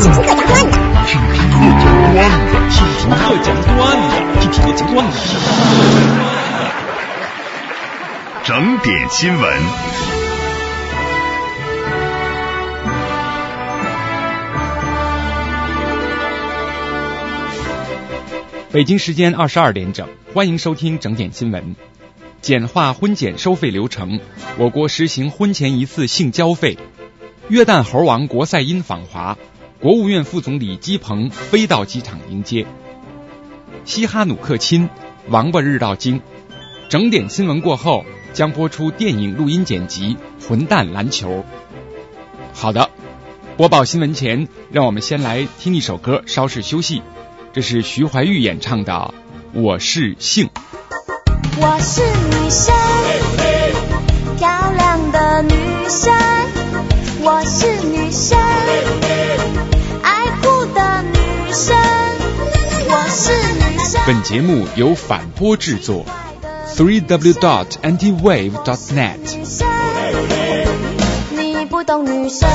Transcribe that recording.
听听各讲段子，听听各讲段子，听听各讲段子，听听各讲段子。整点新闻。北京时间二十二点整，欢迎收听整点新闻。简化婚检收费流程，我国实行婚前一次性交费。约旦猴王国赛因访华，国务院副总理基鹏飞到机场迎接。西哈努克亲，王八日到京。整点新闻过后将播出电影录音剪辑《混蛋篮球》。好的，播报新闻前，让我们先来听一首歌，稍事休息。这是徐怀钰演唱的《我是性》。我是女生，漂亮的女生。本节目由反播制作，three w dot antiwave dot net。你不懂女生。